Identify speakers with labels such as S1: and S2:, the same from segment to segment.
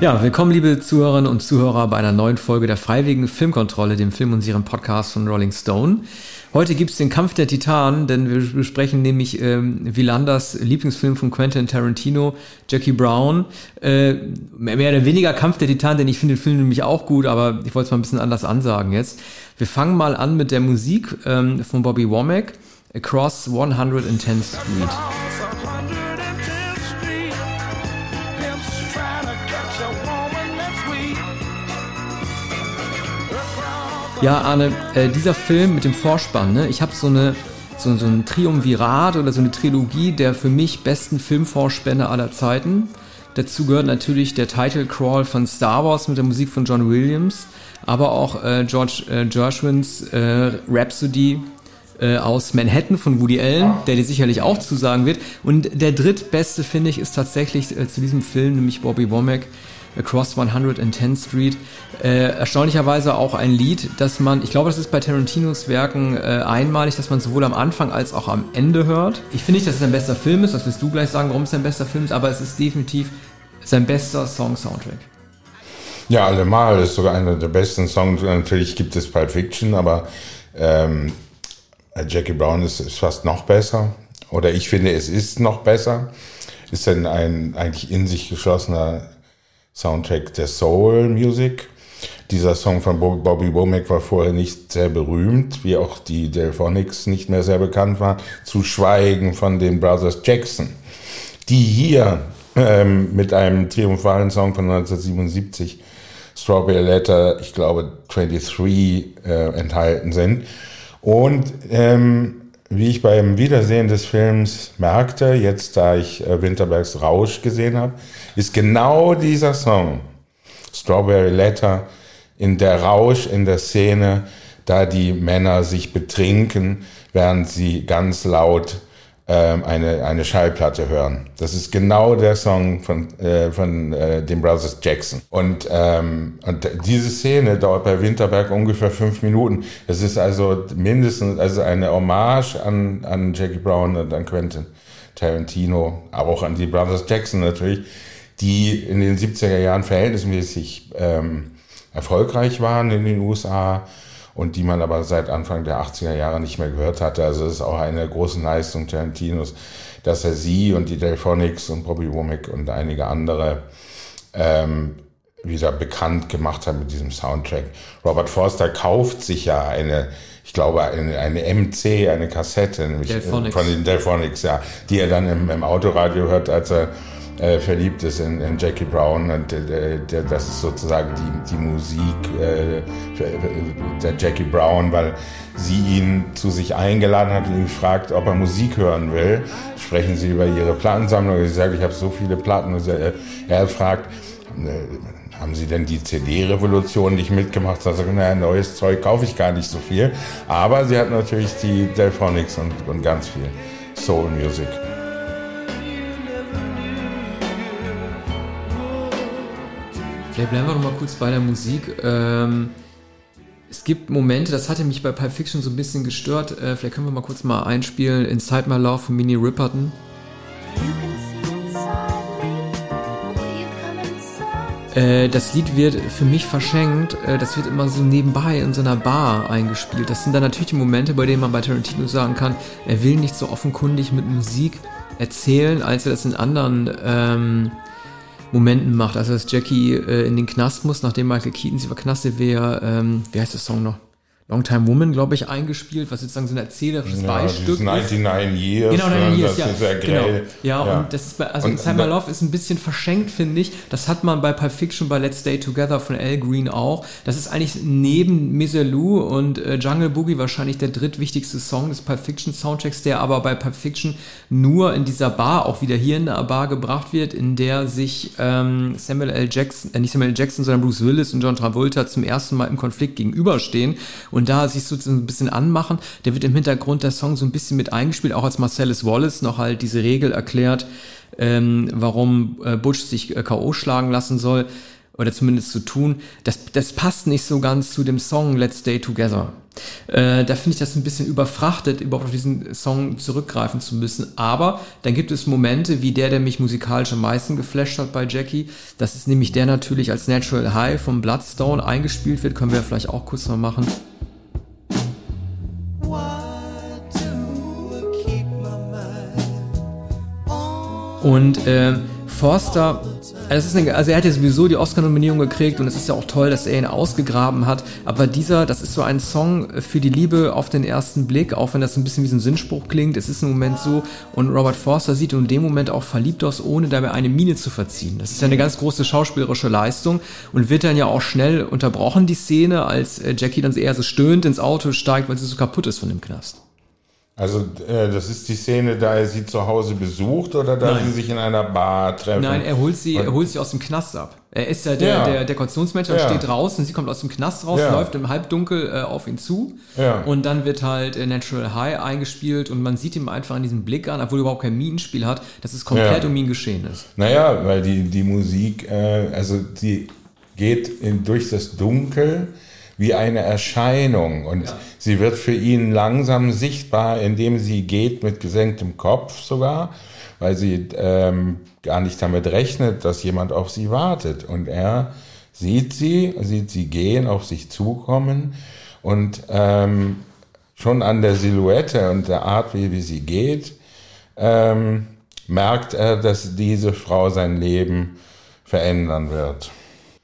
S1: Ja, willkommen liebe Zuhörerinnen und Zuhörer bei einer neuen Folge der Freiwilligen Filmkontrolle, dem Film- und Serien-Podcast von Rolling Stone. Heute gibt's den Kampf der Titanen, denn wir besprechen nämlich ähm, Wielanders Lieblingsfilm von Quentin Tarantino, Jackie Brown. Äh, mehr oder weniger Kampf der Titanen, denn ich finde den Film nämlich auch gut, aber ich wollte es mal ein bisschen anders ansagen jetzt. Wir fangen mal an mit der Musik ähm, von Bobby Womack, Across 110th Street. Ja, Arne, äh, dieser Film mit dem Vorspann, ne? ich habe so eine so, so ein Triumvirat oder so eine Trilogie der für mich besten Filmvorspänne aller Zeiten. Dazu gehört natürlich der Title Crawl von Star Wars mit der Musik von John Williams, aber auch äh, George äh, Gershwins äh, Rhapsody äh, aus Manhattan von Woody Allen, der dir sicherlich auch zusagen wird. Und der drittbeste, finde ich, ist tatsächlich äh, zu diesem Film, nämlich Bobby Womack, Across 110th Street. Äh, erstaunlicherweise auch ein Lied, das man, ich glaube, das ist bei Tarantinos Werken äh, einmalig, dass man sowohl am Anfang als auch am Ende hört. Ich finde nicht, dass es ein bester Film ist, das wirst du gleich sagen, warum es ein bester Film ist, aber es ist definitiv sein bester Song-Soundtrack.
S2: Ja, allemal. Ist sogar einer der besten Songs. Natürlich gibt es Pulp Fiction, aber ähm, Jackie Brown ist, ist fast noch besser. Oder ich finde, es ist noch besser. Ist denn ein eigentlich in sich geschlossener Soundtrack der Soul Music. Dieser Song von Bobby Womack war vorher nicht sehr berühmt, wie auch die Delphonics nicht mehr sehr bekannt waren, zu schweigen von den Brothers Jackson, die hier ähm, mit einem triumphalen Song von 1977, Strawberry Letter, ich glaube 23, äh, enthalten sind. Und ähm, wie ich beim Wiedersehen des Films merkte, jetzt da ich äh, Winterbergs Rausch gesehen habe, ist genau dieser Song, Strawberry Letter, in der Rausch in der Szene, da die Männer sich betrinken, während sie ganz laut ähm, eine, eine Schallplatte hören. Das ist genau der Song von, äh, von äh, den Brothers Jackson. Und, ähm, und diese Szene dauert bei Winterberg ungefähr fünf Minuten. Es ist also mindestens also eine Hommage an, an Jackie Brown und an Quentin Tarantino, aber auch an die Brothers Jackson natürlich, die in den 70er Jahren verhältnismäßig ähm, erfolgreich waren in den USA und die man aber seit Anfang der 80er Jahre nicht mehr gehört hatte. Also es ist auch eine große Leistung Tarantinos, dass er sie und die Delphonics und Bobby Womack und einige andere ähm, wieder bekannt gemacht hat mit diesem Soundtrack. Robert Forster kauft sich ja eine, ich glaube, eine, eine MC, eine Kassette, nämlich äh, von den Delphonics, ja, die er dann im, im Autoradio hört, als er äh, verliebt ist in, in, Jackie Brown und äh, das ist sozusagen die, die Musik äh, der Jackie Brown, weil sie ihn zu sich eingeladen hat und ihn fragt, ob er Musik hören will. Sprechen sie über ihre Plattensammlung. Sie sagt, ich habe so viele Platten. Er, er fragt, äh, haben Sie denn die CD-Revolution nicht mitgemacht? Sagt, naja, neues Zeug kaufe ich gar nicht so viel. Aber sie hat natürlich die Delphonics und, und ganz viel Soul Music.
S1: Vielleicht bleiben wir noch mal kurz bei der Musik. Ähm, es gibt Momente, das hatte mich bei Pulp Fiction so ein bisschen gestört. Äh, vielleicht können wir mal kurz mal einspielen. Inside My Love von Minnie Ripperton. Äh, das Lied wird für mich verschenkt. Äh, das wird immer so nebenbei in so einer Bar eingespielt. Das sind dann natürlich die Momente, bei denen man bei Tarantino sagen kann, er will nicht so offenkundig mit Musik erzählen, als er das in anderen ähm, Momenten macht. Also dass Jackie äh, in den Knast muss, nachdem Michael Keaton sie verknastet wäre, ähm, wie heißt der Song noch? Long Time Woman, glaube ich, eingespielt, was sozusagen so ein erzählerisches ja, Beistück
S2: 99 Years.
S1: Genau, 99 Years, ja. Ist ja, genau. ja, ja, und das ist bei, also und, Inside My Love ist ein bisschen verschenkt, finde ich. Das hat man bei Pulp Fiction, bei Let's Stay Together von Al Green auch. Das ist eigentlich neben Miserlou und äh, Jungle Boogie wahrscheinlich der drittwichtigste Song des Pulp Fiction Soundtracks, der aber bei Pulp Fiction nur in dieser Bar, auch wieder hier in der Bar gebracht wird, in der sich ähm, Samuel L. Jackson, äh, nicht Samuel L. Jackson, sondern Bruce Willis und John Travolta zum ersten Mal im Konflikt gegenüberstehen. Und und da sich so ein bisschen anmachen. Der wird im Hintergrund der Song so ein bisschen mit eingespielt, auch als Marcellus Wallace noch halt diese Regel erklärt, ähm, warum äh, Butch sich äh, K.O. schlagen lassen soll. oder zumindest zu tun, das, das passt nicht so ganz zu dem Song Let's Stay Together. Äh, da finde ich das ein bisschen überfrachtet, überhaupt auf diesen Song zurückgreifen zu müssen. Aber dann gibt es Momente wie der, der mich musikalisch am meisten geflasht hat bei Jackie. Das ist nämlich der natürlich als Natural High vom Bloodstone eingespielt wird. Können wir vielleicht auch kurz mal machen. Und äh, Forster also, eine, also er hat ja sowieso die Oscar-Nominierung gekriegt und es ist ja auch toll, dass er ihn ausgegraben hat. Aber dieser, das ist so ein Song für die Liebe auf den ersten Blick, auch wenn das ein bisschen wie so ein Sinnspruch klingt. Es ist im Moment so und Robert Forster sieht in dem Moment auch verliebt aus, ohne dabei eine Miene zu verziehen. Das ist ja eine ganz große schauspielerische Leistung und wird dann ja auch schnell unterbrochen, die Szene, als äh, Jackie dann eher so stöhnt ins Auto steigt, weil sie so kaputt ist von dem Knast.
S2: Also äh, das ist die Szene, da er sie zu Hause besucht oder da Nein. sie sich in einer Bar treffen?
S1: Nein, er holt sie, er holt sie aus dem Knast ab. Er ist ja der, ja. der Dekorationsmensch, ja. steht draußen, sie kommt aus dem Knast raus, ja. läuft im Halbdunkel äh, auf ihn zu ja. und dann wird halt äh, Natural High eingespielt und man sieht ihm einfach an diesem Blick an, obwohl er überhaupt kein Minenspiel hat, dass es komplett um ihn geschehen ist.
S2: Naja, weil die, die Musik, äh, also die geht in, durch das Dunkel wie eine Erscheinung und ja. sie wird für ihn langsam sichtbar, indem sie geht mit gesenktem Kopf sogar, weil sie ähm, gar nicht damit rechnet, dass jemand auf sie wartet und er sieht sie, sieht sie gehen, auf sich zukommen und ähm, schon an der Silhouette und der Art, wie, wie sie geht, ähm, merkt er, dass diese Frau sein Leben verändern wird.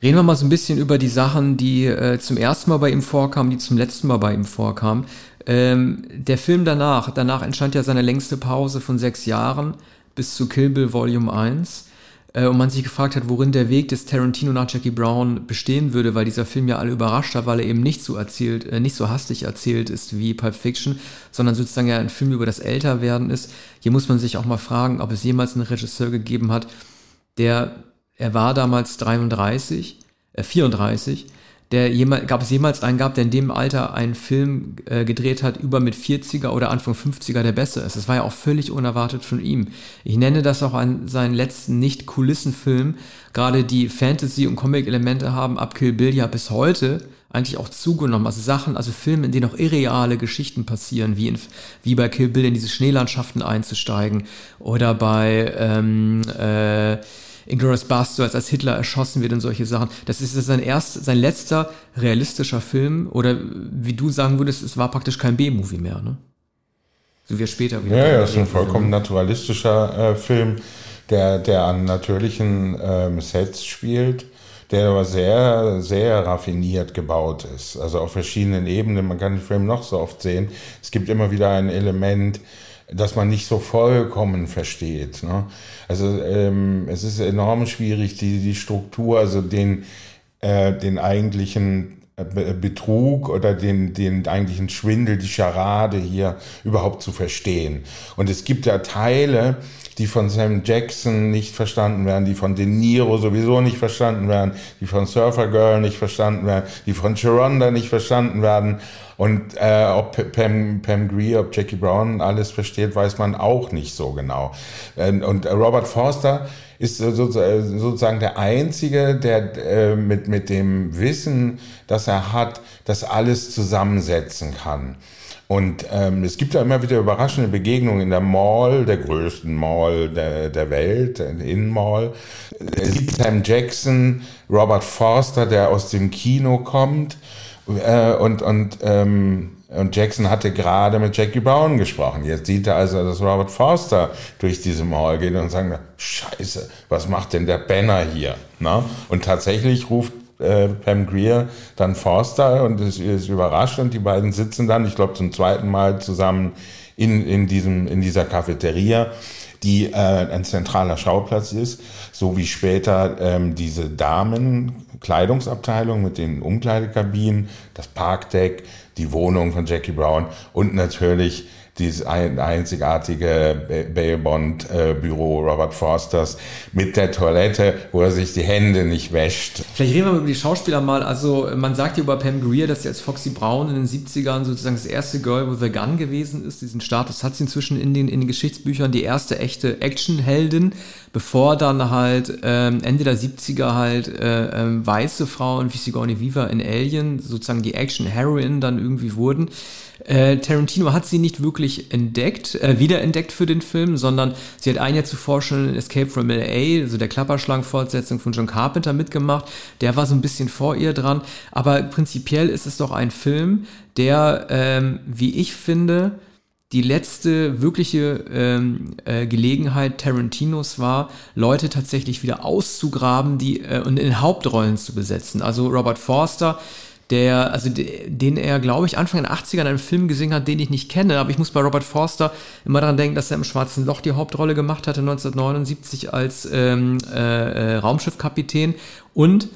S1: Reden wir mal so ein bisschen über die Sachen, die äh, zum ersten Mal bei ihm vorkamen, die zum letzten Mal bei ihm vorkamen. Ähm, der Film danach, danach entstand ja seine längste Pause von sechs Jahren bis zu Kill Bill Volume 1. Äh, und man sich gefragt hat, worin der Weg des Tarantino nach Jackie Brown bestehen würde, weil dieser Film ja alle überrascht hat, weil er eben nicht so erzählt, äh, nicht so hastig erzählt ist wie Pulp Fiction, sondern sozusagen ja ein Film über das Älterwerden ist. Hier muss man sich auch mal fragen, ob es jemals einen Regisseur gegeben hat, der er war damals 33, äh 34, der jemals, gab es jemals einen gab, der in dem Alter einen Film äh, gedreht hat, über mit 40er oder Anfang 50er, der besser ist. Das war ja auch völlig unerwartet von ihm. Ich nenne das auch an seinen letzten Nicht-Kulissen-Film. Gerade die Fantasy- und Comic-Elemente haben ab Kill Bill ja bis heute eigentlich auch zugenommen. Also Sachen, also Filme, in denen auch irreale Geschichten passieren, wie, in, wie bei Kill Bill in diese Schneelandschaften einzusteigen oder bei ähm, äh, Inglourious Basterds, als Hitler erschossen wird und solche Sachen. Das ist sein erst, sein letzter realistischer Film oder wie du sagen würdest, es war praktisch kein B-Movie mehr, ne? So wie er später
S2: wieder. Ja, ja, es ist ein vollkommen naturalistischer äh, Film, der, der an natürlichen ähm, Sets spielt, der aber sehr, sehr raffiniert gebaut ist. Also auf verschiedenen Ebenen. Man kann den Film noch so oft sehen. Es gibt immer wieder ein Element, das man nicht so vollkommen versteht. Ne? Also ähm, es ist enorm schwierig, die, die Struktur, also den, äh, den eigentlichen äh, Betrug oder den, den eigentlichen Schwindel, die Scharade hier überhaupt zu verstehen. Und es gibt ja Teile, die von Sam Jackson nicht verstanden werden, die von De Niro sowieso nicht verstanden werden, die von Surfer Girl nicht verstanden werden, die von Geronda nicht verstanden werden. Und äh, ob Pam, Pam Greer, ob Jackie Brown alles versteht, weiß man auch nicht so genau. Ähm, und Robert Forster ist sozusagen der Einzige, der äh, mit, mit dem Wissen, das er hat, das alles zusammensetzen kann. Und ähm, es gibt ja immer wieder überraschende Begegnungen in der Mall, der größten Mall der, der Welt, der Innenmall. Es gibt Sam Jackson, Robert Forster, der aus dem Kino kommt. Äh, und, und, ähm, und Jackson hatte gerade mit Jackie Brown gesprochen. Jetzt sieht er also, dass Robert Forster durch diese Mall geht und sagt, scheiße, was macht denn der Banner hier? Na? Und tatsächlich ruft äh, Pam Greer dann Forster und ist, ist überrascht und die beiden sitzen dann, ich glaube zum zweiten Mal zusammen in, in, diesem, in dieser Cafeteria, die äh, ein zentraler Schauplatz ist, so wie später ähm, diese Damen-Kleidungsabteilung mit den Umkleidekabinen, das Parkdeck, die Wohnung von Jackie Brown und natürlich dieses ein, einzigartige Bail äh, Büro Robert Forsters mit der Toilette, wo er sich die Hände nicht wäscht.
S1: Vielleicht reden wir über die Schauspieler mal. Also man sagt ja über Pam Greer, dass sie als Foxy Brown in den 70ern sozusagen das erste Girl with a Gun gewesen ist. Diesen Status hat sie inzwischen in den, in den Geschichtsbüchern, die erste echte Actionheldin, bevor dann halt ähm, Ende der 70er halt äh, äh, weiße Frauen wie Sigourney Weaver in Alien sozusagen die Action-Heroine dann irgendwie wurden. Äh, Tarantino hat sie nicht wirklich entdeckt, äh, wiederentdeckt für den Film, sondern sie hat ein Jahr zuvor schon in Escape from L.A., also der Klapperschlangen-Fortsetzung von John Carpenter mitgemacht. Der war so ein bisschen vor ihr dran. Aber prinzipiell ist es doch ein Film, der, ähm, wie ich finde, die letzte wirkliche ähm, äh, Gelegenheit Tarantinos war, Leute tatsächlich wieder auszugraben die, äh, und in Hauptrollen zu besetzen. Also Robert Forster, der, also den er, glaube ich, Anfang der 80er in einem Film gesehen hat, den ich nicht kenne, aber ich muss bei Robert Forster immer daran denken, dass er im Schwarzen Loch die Hauptrolle gemacht hatte, 1979 als ähm, äh, äh, Raumschiffkapitän und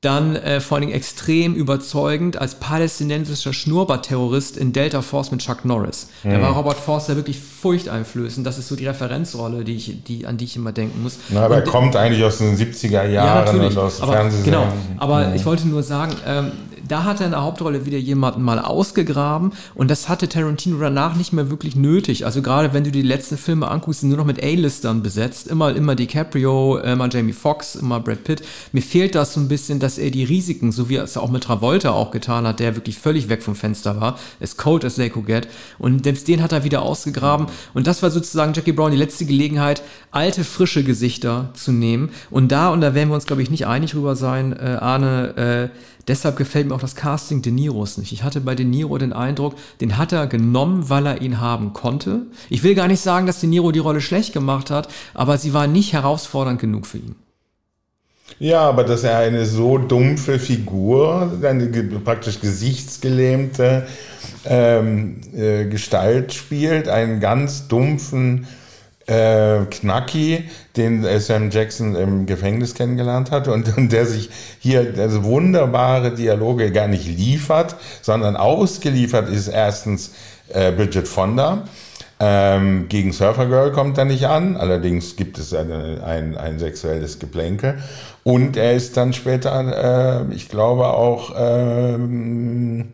S1: dann äh, vor allen Dingen extrem überzeugend als palästinensischer Schnurrbarterrorist in Delta Force mit Chuck Norris. Mhm. Da war Robert Forster wirklich furchteinflößend. Das ist so die Referenzrolle, die ich, die, an die ich immer denken muss.
S2: Na, aber und, er kommt eigentlich aus den 70er Jahren ja,
S1: und aus aber, Genau, aber mhm. ich wollte nur sagen, ähm, da hat er in der Hauptrolle wieder jemanden mal ausgegraben und das hatte Tarantino danach nicht mehr wirklich nötig. Also gerade wenn du die letzten Filme anguckst, sind nur noch mit A-Listern besetzt. Immer, immer DiCaprio, immer Jamie Foxx, immer Brad Pitt. Mir fehlt das so ein bisschen, dass er die Risiken, so wie er es auch mit Travolta auch getan hat, der wirklich völlig weg vom Fenster war, as cold as they could get. Und selbst den hat er wieder ausgegraben. Und das war sozusagen Jackie Brown die letzte Gelegenheit, alte, frische Gesichter zu nehmen. Und da, und da werden wir uns, glaube ich, nicht einig drüber sein, äh, Arne, äh, Deshalb gefällt mir auch das Casting De Niros nicht. Ich hatte bei De Niro den Eindruck, den hat er genommen, weil er ihn haben konnte. Ich will gar nicht sagen, dass De Niro die Rolle schlecht gemacht hat, aber sie war nicht herausfordernd genug für ihn.
S2: Ja, aber dass er eine so dumpfe Figur, eine praktisch gesichtsgelähmte ähm, äh, Gestalt spielt, einen ganz dumpfen äh, Knacki, den Sam Jackson im Gefängnis kennengelernt hat und, und der sich hier also wunderbare Dialoge gar nicht liefert, sondern ausgeliefert ist erstens äh, Bridget Fonda. Ähm, gegen Surfer Girl kommt er nicht an, allerdings gibt es eine, ein, ein sexuelles Geplänkel. Und er ist dann später, äh, ich glaube auch, ähm,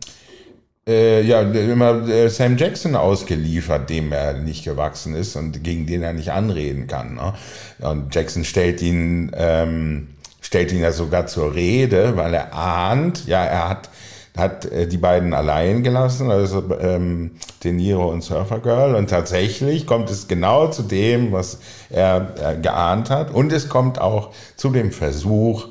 S2: äh, ja, immer äh, Sam Jackson ausgeliefert, dem er nicht gewachsen ist und gegen den er nicht anreden kann. Ne? Und Jackson stellt ihn, ähm, stellt ihn ja sogar zur Rede, weil er ahnt, ja, er hat, hat äh, die beiden allein gelassen, also ähm, De Niro und Surfer Girl. Und tatsächlich kommt es genau zu dem, was er äh, geahnt hat. Und es kommt auch zu dem Versuch,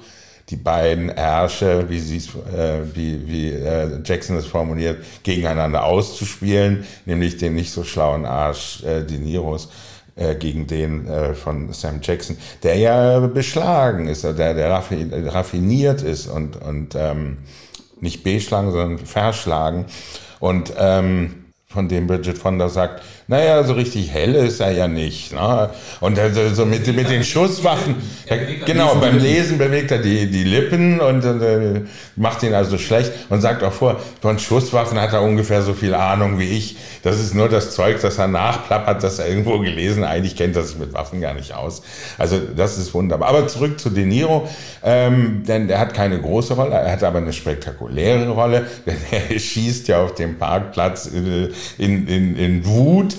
S2: die beiden Ärsche, wie, sie äh, wie, wie äh, Jackson es formuliert, gegeneinander auszuspielen, nämlich den nicht so schlauen Arsch äh, De Niros äh, gegen den äh, von Sam Jackson, der ja beschlagen ist, der, der raffiniert ist und, und ähm, nicht beschlagen, sondern verschlagen. Und ähm, von dem Bridget Fonda sagt, naja, so richtig hell ist er ja nicht. Ne? Und also so mit, mit den Schusswaffen, ja, genau, beim Lesen bewegt er die, die Lippen und äh, macht ihn also schlecht und sagt auch vor, von Schusswaffen hat er ungefähr so viel Ahnung wie ich. Das ist nur das Zeug, das er nachplappert, das er irgendwo gelesen. Eigentlich kennt er sich mit Waffen gar nicht aus. Also das ist wunderbar. Aber zurück zu De Niro, ähm, denn er hat keine große Rolle, er hat aber eine spektakuläre Rolle, denn er schießt ja auf dem Parkplatz in, in, in, in Wut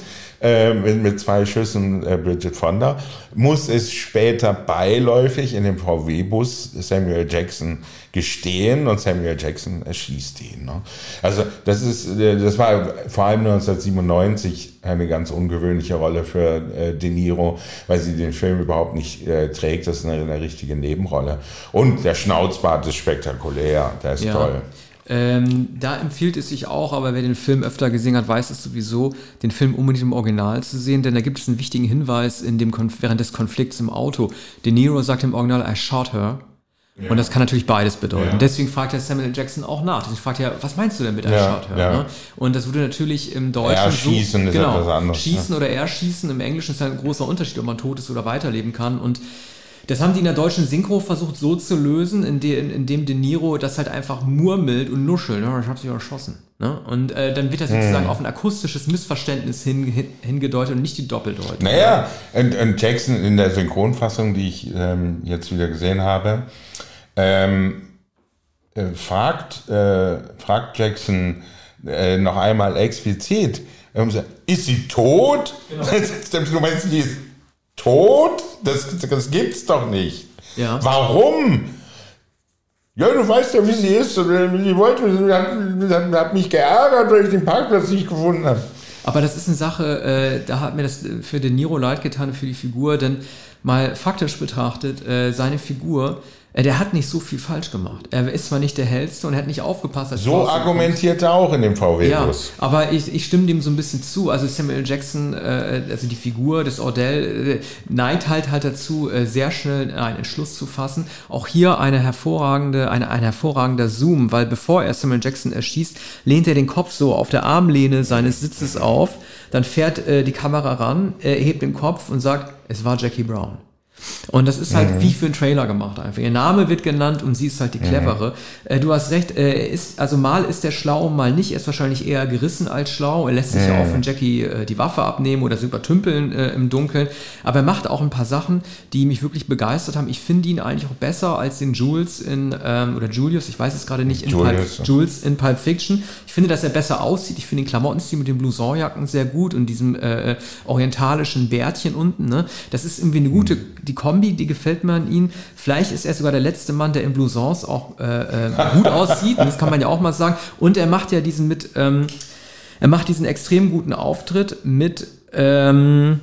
S2: äh, mit, mit, zwei Schüssen äh, Bridget Fonda, muss es später beiläufig in dem VW-Bus Samuel Jackson gestehen und Samuel Jackson erschießt ihn. Ne? Also das ist, äh, das war vor allem 1997 eine ganz ungewöhnliche Rolle für äh, De Niro, weil sie den Film überhaupt nicht äh, trägt. Das ist eine, eine richtige Nebenrolle. Und der Schnauzbart ist spektakulär, der ist ja. toll.
S1: Ähm, da empfiehlt es sich auch, aber wer den Film öfter gesehen hat, weiß es sowieso, den Film unbedingt im Original zu sehen, denn da gibt es einen wichtigen Hinweis in dem während des Konflikts im Auto. De Niro sagt im Original, I shot her. Ja. Und das kann natürlich beides bedeuten. Ja. Deswegen fragt ja Samuel Jackson auch nach. Deswegen fragt ja, was meinst du denn mit I ja, shot her? Ja. Ne? Und das würde natürlich im Deutschen
S2: Erschießen so, ist
S1: genau,
S2: etwas anderes.
S1: Schießen oder erschießen. Im Englischen ist ein großer Unterschied, ob man tot ist oder weiterleben kann. Und Das haben die in der deutschen Synchro versucht so zu lösen, indem, indem De Niro das halt einfach murmelt und nuschelt. Ja, ich hab sie erschossen. Ne? Und äh, dann wird das sozusagen hm. auf ein akustisches Missverständnis hin, hin, hingedeutet und nicht die Doppeldeutung.
S2: Naja, und, und Jackson in der Synchronfassung, die ich ähm, jetzt wieder gesehen habe, ähm, äh, fragt, äh, fragt Jackson äh, noch einmal explizit, ist sie tot? Genau. du meinst, sie ist tot? Das, das gibt's doch nicht. Ja. Warum? Ja, du weißt ja, wie sie ist. Sie wollte, sie hat, hat mich geärgert, weil ich den Parkplatz nicht gefunden habe.
S1: Aber das ist eine Sache, äh, da hat mir das für den Niro leid getan, für die Figur, denn mal faktisch betrachtet, äh, seine Figur äh, der hat nicht so viel falsch gemacht. Er ist zwar nicht der hellste und er hat nicht aufgepasst.
S2: So argumentiert er auch in dem VW-Bus. Ja,
S1: aber ich, ich stimme dem so ein bisschen zu. Also Samuel Jackson, äh, also die Figur des Ordell, äh, neigt halt halt dazu, äh, sehr schnell einen Entschluss zu fassen. Auch hier eine hervorragende, eine, ein hervorragender Zoom, weil bevor er Samuel Jackson erschießt, lehnt er den Kopf so auf der Armlehne seines Sitzes auf. Dann fährt äh, die Kamera ran, er hebt den Kopf und sagt, es war Jackie Brown. Und das ist halt mhm. wie für einen Trailer gemacht einfach. Ihr Name wird genannt und sie ist halt die mhm. clevere. Mhm. du hast recht, äh, ist, also mal ist der schlau, mal nicht. Er ist wahrscheinlich eher gerissen als schlau. Er lässt sich mhm. ja auch von Jackie äh, die Waffe abnehmen oder sie übertümpeln im Dunkeln. Aber er macht auch ein paar Sachen, die mich wirklich begeistert haben. Ich finde ihn eigentlich auch besser als den Jules in, ähm, oder Julius, ich weiß es gerade nicht, in Julius. Pulp, Jules in Pulp Fiction. Ich finde, dass er besser aussieht. Ich finde den Klamottenstil mit den Blouson-Jacken sehr gut und diesem äh, orientalischen Bärtchen unten. Ne? Das ist irgendwie eine gute, die Kombi, die gefällt mir an ihm. Vielleicht ist er sogar der letzte Mann, der in Blousons auch äh, äh, gut aussieht. das kann man ja auch mal sagen. Und er macht ja diesen mit, ähm, er macht diesen extrem guten Auftritt mit, ähm,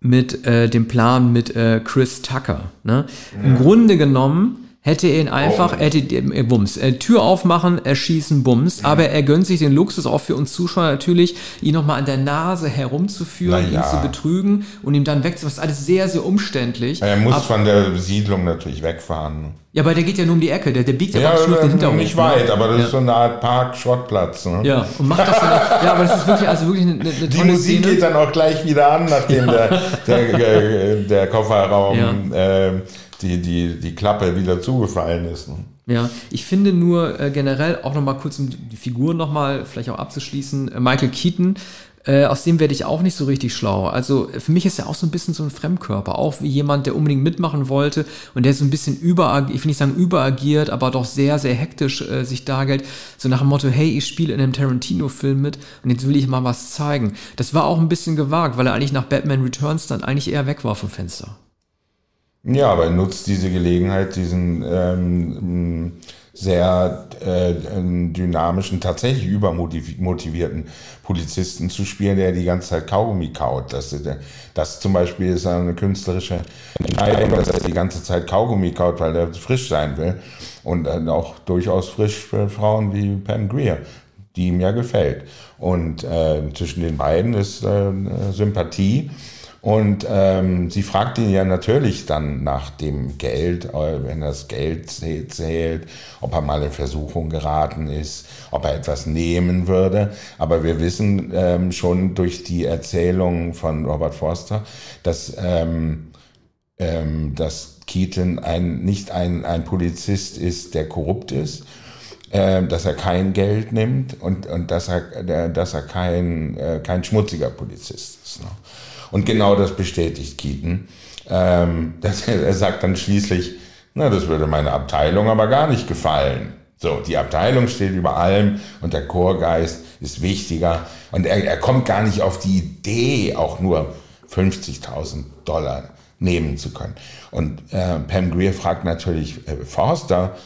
S1: mit äh, dem Plan mit äh, Chris Tucker. Ne? Im Grunde genommen hätte ihn einfach, oh. hätte äh, Bums, äh, Tür aufmachen, erschießen, Bums, mhm. aber er gönnt sich den Luxus auch für uns Zuschauer natürlich, ihn nochmal an der Nase herumzuführen, ja. ihn zu betrügen und ihm dann wegzufahren. Das ist alles sehr, sehr umständlich.
S2: Er muss aber, von der Siedlung natürlich wegfahren.
S1: Ja, aber der geht ja nur um die Ecke, der, der biegt ja, ja
S2: praktisch den Hinterhof. Nicht ne? weit, aber das ja. ist so eine Art Park-Schrottplatz. Ne?
S1: Ja, und macht das dann, ja, aber das ist wirklich, also wirklich eine, eine tolle
S2: Die Musik Szene. geht dann auch gleich wieder an, nachdem ja. der, der, der Kofferraum äh, die, die, die Klappe wieder zugefallen ist. Ne?
S1: Ja, ich finde nur äh, generell auch nochmal kurz, um die Figur nochmal vielleicht auch abzuschließen, äh, Michael Keaton, äh, aus dem werde ich auch nicht so richtig schlau. Also für mich ist er auch so ein bisschen so ein Fremdkörper, auch wie jemand, der unbedingt mitmachen wollte und der so ein bisschen überagiert, ich will nicht sagen überagiert, aber doch sehr, sehr hektisch äh, sich dargeht, so nach dem Motto, hey, ich spiele in einem Tarantino-Film mit und jetzt will ich mal was zeigen. Das war auch ein bisschen gewagt, weil er eigentlich nach Batman Returns dann eigentlich eher weg war vom Fenster.
S2: Ja, aber er nutzt diese Gelegenheit, diesen ähm, sehr äh, dynamischen, tatsächlich übermotivierten Polizisten zu spielen, der die ganze Zeit Kaugummi kaut. Das, das zum Beispiel ist eine künstlerische Entscheidung, dass er die ganze Zeit Kaugummi kaut, weil er frisch sein will. Und dann auch durchaus frisch für Frauen wie Pam Greer, die ihm ja gefällt. Und äh, zwischen den beiden ist äh, Sympathie. Und ähm, sie fragt ihn ja natürlich dann nach dem Geld, äh, wenn das Geld zählt, ob er mal in Versuchung geraten ist, ob er etwas nehmen würde. Aber wir wissen ähm, schon durch die Erzählung von Robert Forster, dass, ähm, ähm, dass Keaton ein, nicht ein, ein Polizist ist, der korrupt ist, äh, dass er kein Geld nimmt und, und dass er, dass er kein, äh, kein schmutziger Polizist ist. Ne? Und genau das bestätigt Keaton. Ähm, das, er sagt dann schließlich, na, das würde meine Abteilung aber gar nicht gefallen. So, die Abteilung steht über allem und der Chorgeist ist wichtiger. Und er, er kommt gar nicht auf die Idee, auch nur 50.000 Dollar nehmen zu können. Und äh, Pam Greer fragt natürlich äh, Forster,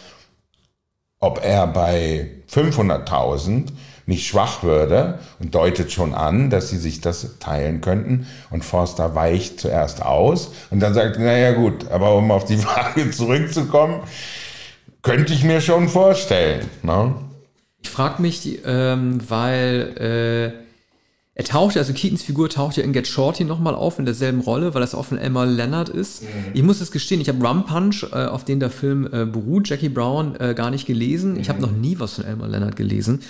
S2: ob er bei 500.000 nicht schwach würde und deutet schon an, dass sie sich das teilen könnten. Und Forster weicht zuerst aus und dann sagt, naja gut, aber um auf die Frage zurückzukommen, könnte ich mir schon vorstellen. Ne?
S1: Ich frage mich, ähm, weil äh, er taucht, also Keatons Figur taucht ja in Get Shorty nochmal auf in derselben Rolle, weil das auch von Elmer Leonard ist. Mhm. Ich muss es gestehen, ich habe Rum Punch, äh, auf den der Film äh, beruht, Jackie Brown, äh, gar nicht gelesen. Mhm. Ich habe noch nie was von Elmer Leonard gelesen.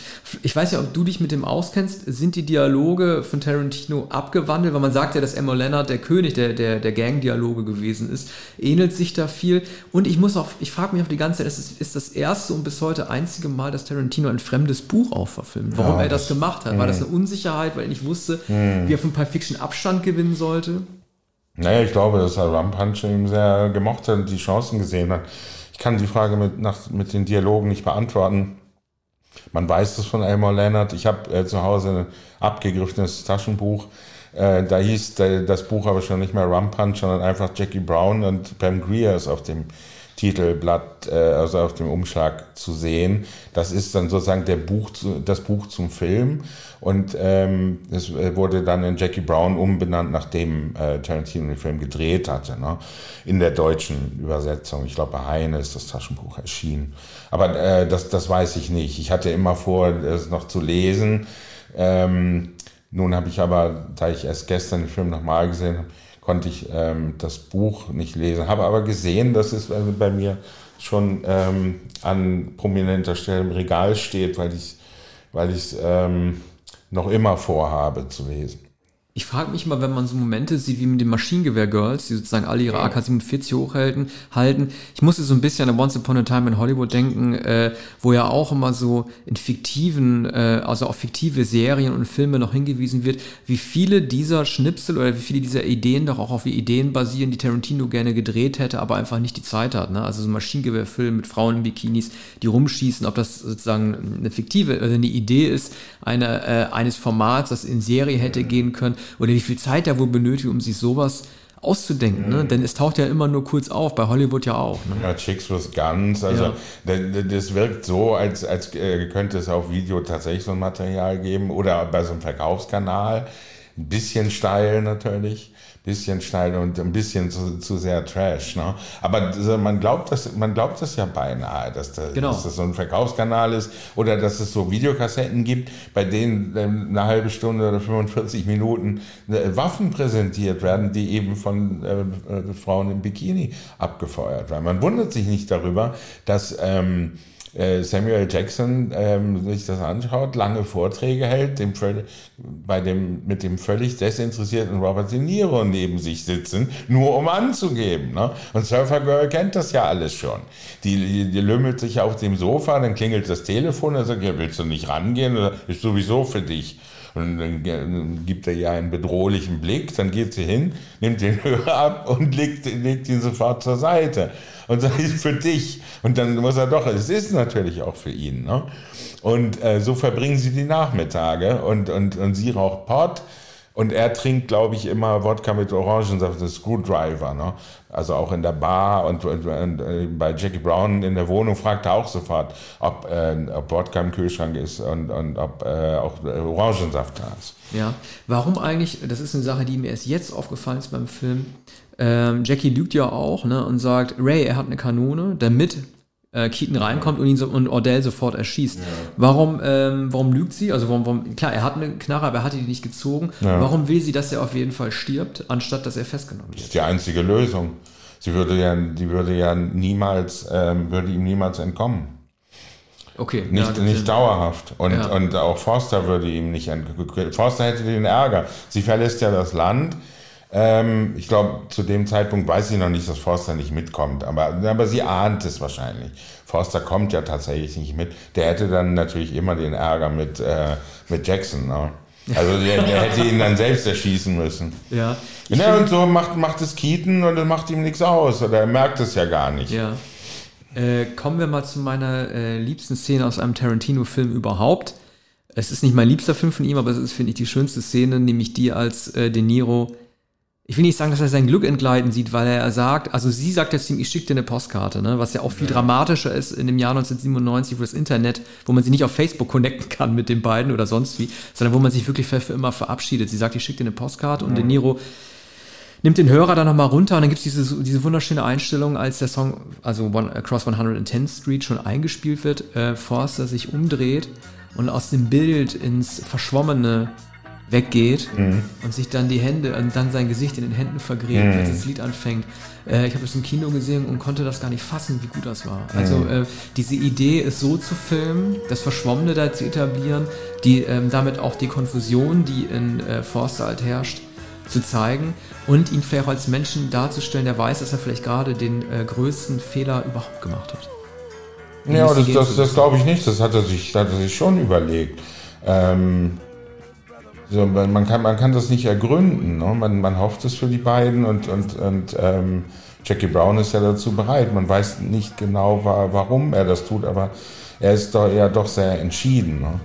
S1: Ich weiß ja, ob du dich mit dem auskennst. Sind die Dialoge von Tarantino abgewandelt? Weil man sagt ja, dass Elmer Leonard der König der, der, der Gang-Dialoge gewesen ist. Ähnelt sich da viel. Und ich muss auch, ich frage mich auf die ganze Zeit, es ist, ist das erste und bis heute einzige Mal, dass Tarantino ein fremdes Buch auch verfilmt. Warum ja, er das, das gemacht hat? War das eine Unsicherheit, weil er nicht wusste, hm. wie er von Pulp Fiction Abstand gewinnen sollte?
S2: Naja, ich glaube, dass er Rum Punch ihm sehr gemocht hat und die Chancen gesehen hat. Ich kann die Frage mit, nach, mit den Dialogen nicht beantworten. Man weiß das von Elmore Leonard. Ich habe äh, zu Hause ein abgegriffenes Taschenbuch. Äh, da hieß der, das Buch aber schon nicht mehr Rum Punch, sondern einfach Jackie Brown und Pam Greer ist auf dem Titelblatt, äh, also auf dem Umschlag zu sehen. Das ist dann sozusagen der Buch, das Buch zum Film. Und ähm, es äh, wurde dann in Jackie Brown umbenannt, nachdem äh, Tarantino den Film gedreht hatte. Ne? In der deutschen Übersetzung. Ich glaube, bei Heine ist das Taschenbuch erschienen. Aber äh, das, das weiß ich nicht. Ich hatte immer vor, es noch zu lesen. Ähm, nun habe ich aber, da ich erst gestern den Film nochmal gesehen habe, konnte ich ähm, das Buch nicht lesen, habe aber gesehen, dass es also bei mir schon ähm, an prominenter Stelle im Regal steht, weil ich weil ich ähm, noch immer vorhabe zu lesen.
S1: Ich frage mich mal, wenn man so Momente sieht wie mit den Maschinengewehr-Girls, die sozusagen alle ihre AK-47 hochhalten, halten. Ich musste so ein bisschen an Once Upon a Time in Hollywood denken, äh, wo ja auch immer so in fiktiven, äh, also auf fiktive Serien und Filme noch hingewiesen wird, wie viele dieser Schnipsel oder wie viele dieser Ideen doch auch auf Ideen basieren, die Tarantino gerne gedreht hätte, aber einfach nicht die Zeit hat. Ne? Also so ein Maschinengewehrfilm mit Frauen in Bikinis, die rumschießen, ob das sozusagen eine fiktive, also eine Idee ist, eine, äh, eines Formats, das in Serie hätte gehen können oder wie viel Zeit er wohl benötigt, um sich sowas auszudenken, ne? mhm. ne? Denn es taucht ja immer nur kurz auf, bei Hollywood ja auch. Ne?
S2: Ja, Chicks with Guns, also ja. das wirkt so, als, als äh, könnte es auf Video tatsächlich so ein Material geben oder bei so einem Verkaufskanal. Ein bisschen steil natürlich bisschen steil und ein bisschen zu, zu sehr Trash. Ne? Aber man glaubt das, man glaubt das ja beinahe, dass, da, genau. dass das so ein Verkaufskanal ist oder dass es so Videokassetten gibt, bei denen ähm, eine halbe Stunde oder 45 Minuten äh, Waffen präsentiert werden, die eben von äh, äh, Frauen im Bikini abgefeuert werden. Man wundert sich nicht darüber, dass ähm, äh, Samuel Jackson ähm, sich das anschaut, lange Vorträge hält, dem, bei dem, mit dem völlig desinteressierten Robert De Niro neben sich sitzen, nur um anzugeben. Ne? Und Surfer Girl kennt das ja alles schon. Die, die, die lümmelt sich auf dem Sofa, dann klingelt das Telefon, er sagt, ja, willst du nicht rangehen? Ist sowieso für dich. Und dann gibt er ihr einen bedrohlichen Blick, dann geht sie hin, nimmt den Hörer ab und legt, legt ihn sofort zur Seite und sagt, ist für dich. Und dann muss er doch, es ist natürlich auch für ihn. Ne? Und äh, so verbringen sie die Nachmittage und, und, und sie raucht Pott. Und er trinkt, glaube ich, immer Wodka mit Orangensaft, das Screwdriver. Ne? Also auch in der Bar und, und, und, äh, bei Jackie Brown in der Wohnung fragt er auch sofort, ob, äh, ob Wodka im Kühlschrank ist und, und ob äh, auch Orangensaft da ist.
S1: Ja, warum eigentlich, das ist eine Sache, die mir erst jetzt aufgefallen ist beim Film, ähm, Jackie lügt ja auch ne, und sagt, Ray, er hat eine Kanone, damit äh, Keaton reinkommt und ihn so, und Ordell sofort erschießt. Ja. Warum, ähm, warum lügt sie? Also warum, warum, klar, er hat eine Knarre, aber er hat die nicht gezogen. Ja. Warum will sie, dass er auf jeden Fall stirbt, anstatt dass er festgenommen wird?
S2: Das ist die einzige Lösung. Sie würde ja, die würde ja niemals, ähm, würde ihm niemals entkommen.
S1: Okay.
S2: Nicht, ja, nicht dauerhaft. Und, und auch Forster würde ihm nicht entkommen. Forster hätte den Ärger. Sie verlässt ja das Land ähm, ich glaube, zu dem Zeitpunkt weiß sie noch nicht, dass Forster nicht mitkommt, aber, aber sie ahnt es wahrscheinlich. Forster kommt ja tatsächlich nicht mit. Der hätte dann natürlich immer den Ärger mit, äh, mit Jackson. Ne? Also der, der, hätte ihn dann selbst erschießen müssen.
S1: Ja.
S2: ja und so macht, macht es Keaton und es macht ihm nichts aus. Oder er merkt es ja gar nicht.
S1: Ja. Äh, kommen wir mal zu meiner äh, liebsten Szene aus einem Tarantino-Film überhaupt. Es ist nicht mein liebster Film von ihm, aber es ist, finde ich, die schönste Szene, nämlich die, als äh, De Niro ich will nicht sagen, dass er sein Glück entgleiten sieht, weil er sagt, also sie sagt jetzt ihm, ich schicke dir eine Postkarte, ne? was ja auch viel ja. dramatischer ist in dem Jahr 1997, wo das Internet, wo man sie nicht auf Facebook connecten kann mit den beiden oder sonst wie, sondern wo man sich wirklich für, für immer verabschiedet. Sie sagt, ich schicke dir eine Postkarte mhm. und De Niro nimmt den Hörer dann nochmal runter und dann gibt es diese, diese wunderschöne Einstellung, als der Song, also One, Across 110th Street schon eingespielt wird, äh, Forster sich umdreht und aus dem Bild ins Verschwommene weggeht mhm. und sich dann die Hände und dann sein Gesicht in den Händen vergräbt, mhm. als das Lied anfängt. Äh, ich habe es im Kino gesehen und konnte das gar nicht fassen, wie gut das war. Also mhm. äh, diese Idee, es so zu filmen, das Verschwommene da zu etablieren, die ähm, damit auch die Konfusion, die in äh, Forster halt herrscht, zu zeigen und ihn vielleicht auch als Menschen darzustellen, der weiß, dass er vielleicht gerade den äh, größten Fehler überhaupt gemacht hat.
S2: Ja, das, das, das glaube ich nicht. Das hat er sich, hat er sich schon überlegt. Ähm, so, man, kann, man kann das nicht ergründen. Ne? Man, man hofft es für die beiden und, und, und ähm, Jackie Brown ist ja dazu bereit. Man weiß nicht genau, warum er das tut, aber er ist doch eher doch sehr entschieden. Ne?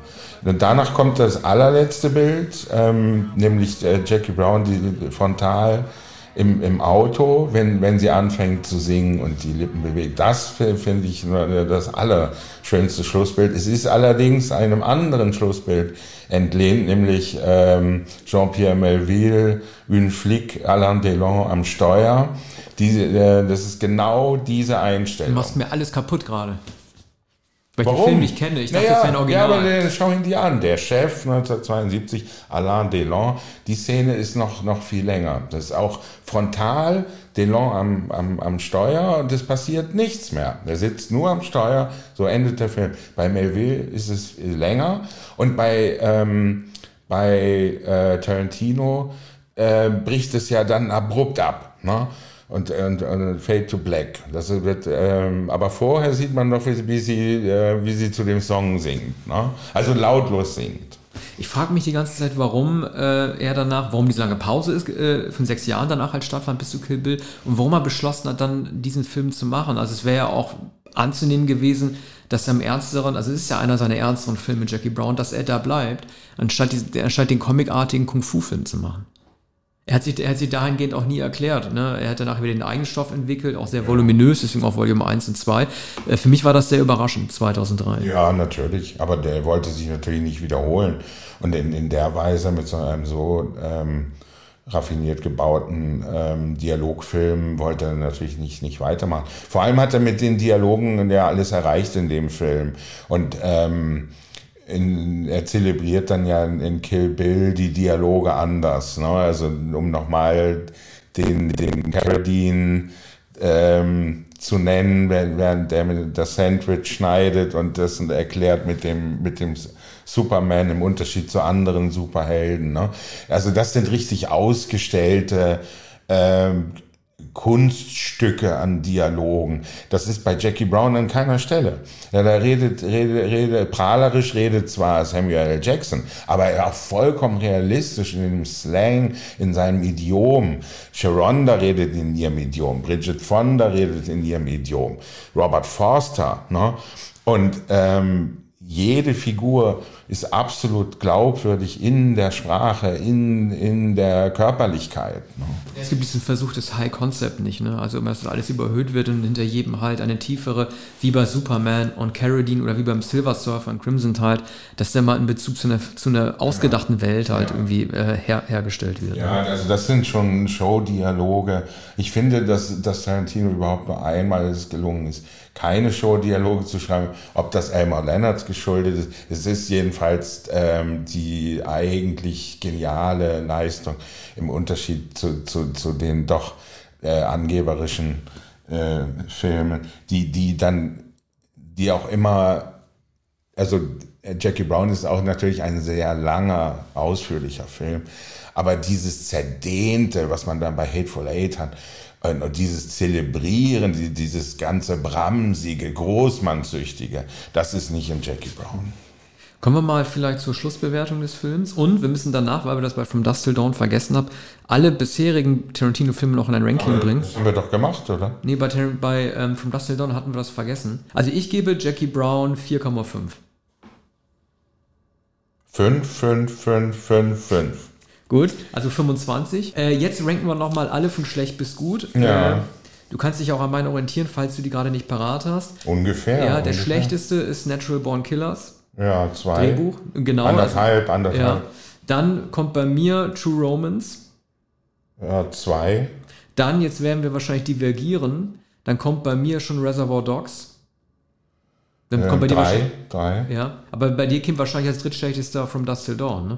S2: Und danach kommt das allerletzte Bild, ähm, nämlich äh, Jackie Brown, die frontal im, im Auto, wenn, wenn sie anfängt zu singen und die Lippen bewegt. Das finde ich das allerschönste Schlussbild. Es ist allerdings einem anderen Schlussbild entlehnt, nämlich ähm, Jean-Pierre Melville, Une Flick, Alain Delon am Steuer. Diese, äh, das ist genau diese Einstellung.
S1: Du machst mir alles kaputt gerade. Weil Warum? ich den Film nicht kenne. Ich dachte, naja, das wäre ein
S2: Original. Ja, aber der, schau ihn dir an. Der Chef 1972, Alain Delon. Die Szene ist noch, noch viel länger. Das ist auch frontal. Delon am, am, am Steuer und es passiert nichts mehr. Er sitzt nur am Steuer. So endet der Film. Bei Melville ist es länger. Und bei, ähm, bei äh, Tarantino äh, bricht es ja dann abrupt ab. Ne? Und, und, und Fade to Black. Das wird, ähm, aber vorher sieht man noch, wie, sie, äh, wie sie zu dem Song singt. Ne? Also lautlos singt.
S1: Ich frage mich die ganze Zeit, warum äh, er danach, warum diese lange Pause ist, äh, von sechs Jahren danach halt stattfand bis zu Kill Bill und warum er beschlossen hat, dann diesen Film zu machen. Also es wäre ja auch anzunehmen gewesen, dass er im ernsteren, also es ist ja einer seiner ernsteren Filme, Jackie Brown, dass er da bleibt, anstatt, die, anstatt den comicartigen Kung-Fu-Film zu machen. Er hat, sich, er hat sich dahingehend auch nie erklärt. Ne? Er hat danach wieder den Eigenstoff entwickelt, auch sehr voluminös, deswegen auch Volume 1 und 2. Äh, für mich war das sehr überraschend, 2003.
S2: Ja, natürlich. Aber der wollte sich natürlich nicht wiederholen. Und in, in der Weise mit so einem so ähm, raffiniert gebauten ähm, Dialogfilm wollte er natürlich nicht, nicht weitermachen. Vor allem hat er mit den Dialogen ja alles erreicht in dem Film. Und ähm, in, er zelebriert dann ja in Kill Bill die Dialoge anders. Ne? Also um nochmal den, den Carradine ähm, zu nennen, während der das Sandwich schneidet und das erklärt mit dem, mit dem Superman im Unterschied zu anderen Superhelden. Ne? Also das sind richtig ausgestellte ähm, Kunststücke an Dialogen. Das ist bei Jackie Brown an keiner Stelle. Ja, da redet, redet, redet, prahlerisch redet zwar Samuel L. Jackson, aber er auch vollkommen realistisch in dem Slang, in seinem Idiom. Sharonda redet in ihrem Idiom, Bridget Fonda redet in ihrem Idiom, Robert Forster, ne? Und ähm, jede Figur ist absolut glaubwürdig in der Sprache, in, in der Körperlichkeit. Ne?
S1: Es gibt diesen Versuch des High Concept nicht, ne? Also immer, dass alles überhöht wird und hinter jedem halt eine tiefere, wie bei Superman und Carradine oder wie beim Silver Surfer und Crimson Tide, dass der mal in Bezug zu einer, zu einer ausgedachten. Welt halt ja. irgendwie äh, her, hergestellt wird.
S2: Ja, also das sind schon Showdialoge. Ich finde, dass, dass Tarantino überhaupt nur einmal es gelungen ist keine Show-Dialoge zu schreiben. Ob das Elmer Leonard geschuldet ist, es ist jedenfalls ähm, die eigentlich geniale Leistung im Unterschied zu, zu, zu den doch äh, angeberischen äh, Filmen, die, die dann, die auch immer, also Jackie Brown ist auch natürlich ein sehr langer, ausführlicher Film, aber dieses Zerdehnte, was man dann bei Hateful Eight hat, dieses Zelebrieren, dieses ganze Bramsige, Großmannsüchtige, das ist nicht in Jackie Brown.
S1: Kommen wir mal vielleicht zur Schlussbewertung des Films. Und wir müssen danach, weil wir das bei From Dust Till Dawn vergessen haben, alle bisherigen Tarantino-Filme noch in ein Ranking Aber bringen.
S2: Das haben wir doch gemacht, oder?
S1: Nee, bei, bei ähm, From Dust Till Dawn hatten wir das vergessen. Also ich gebe Jackie Brown 4,5.
S2: 5, 5, 5, 5, 5.
S1: Gut, also 25. Äh, jetzt ranken wir nochmal alle von schlecht bis gut.
S2: Ja.
S1: Äh, du kannst dich auch an meinen orientieren, falls du die gerade nicht parat hast.
S2: Ungefähr.
S1: Ja,
S2: der ungefähr.
S1: schlechteste ist Natural Born Killers.
S2: Ja, zwei.
S1: Drehbuch, genau.
S2: Anderthalb, also, anderthalb. Ja.
S1: Dann kommt bei mir True Romance.
S2: Ja, zwei.
S1: Dann, jetzt werden wir wahrscheinlich divergieren, dann kommt bei mir schon Reservoir Dogs.
S2: Dann äh, kommt bei drei, dir drei.
S1: Ja, aber bei dir kommt wahrscheinlich als drittschlechtester From Dust Till Dawn, ne?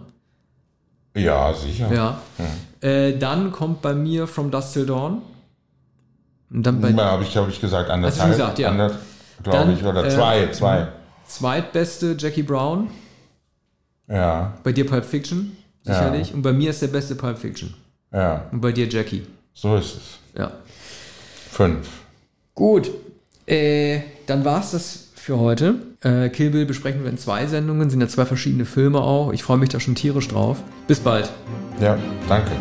S2: Ja, sicher.
S1: Ja. Äh, dann kommt bei mir From Dust Till Dawn. Und dann bei
S2: habe ich, hab ich gesagt, anderthalb.
S1: gesagt, ja.
S2: Glaube
S1: Dann,
S2: ich. Oder
S1: äh,
S2: zwei, zwei.
S1: zweitbeste Jackie Brown.
S2: Ja,
S1: Bei dir Pulp Fiction, sicherlich. Und bei mir ist der beste Pulp Fiction.
S2: ja.
S1: Und bei dir Jackie.
S2: So ist es.
S1: Ja.
S2: Fünf.
S1: Gut. Äh, dann war's das für heute. Äh, Kill Bill besprechen wir in zwei Sendungen. Sind ja zwei verschiedene Filme auch. Ich freue mich da schon tierisch drauf. Bis bald.
S2: Ja, danke.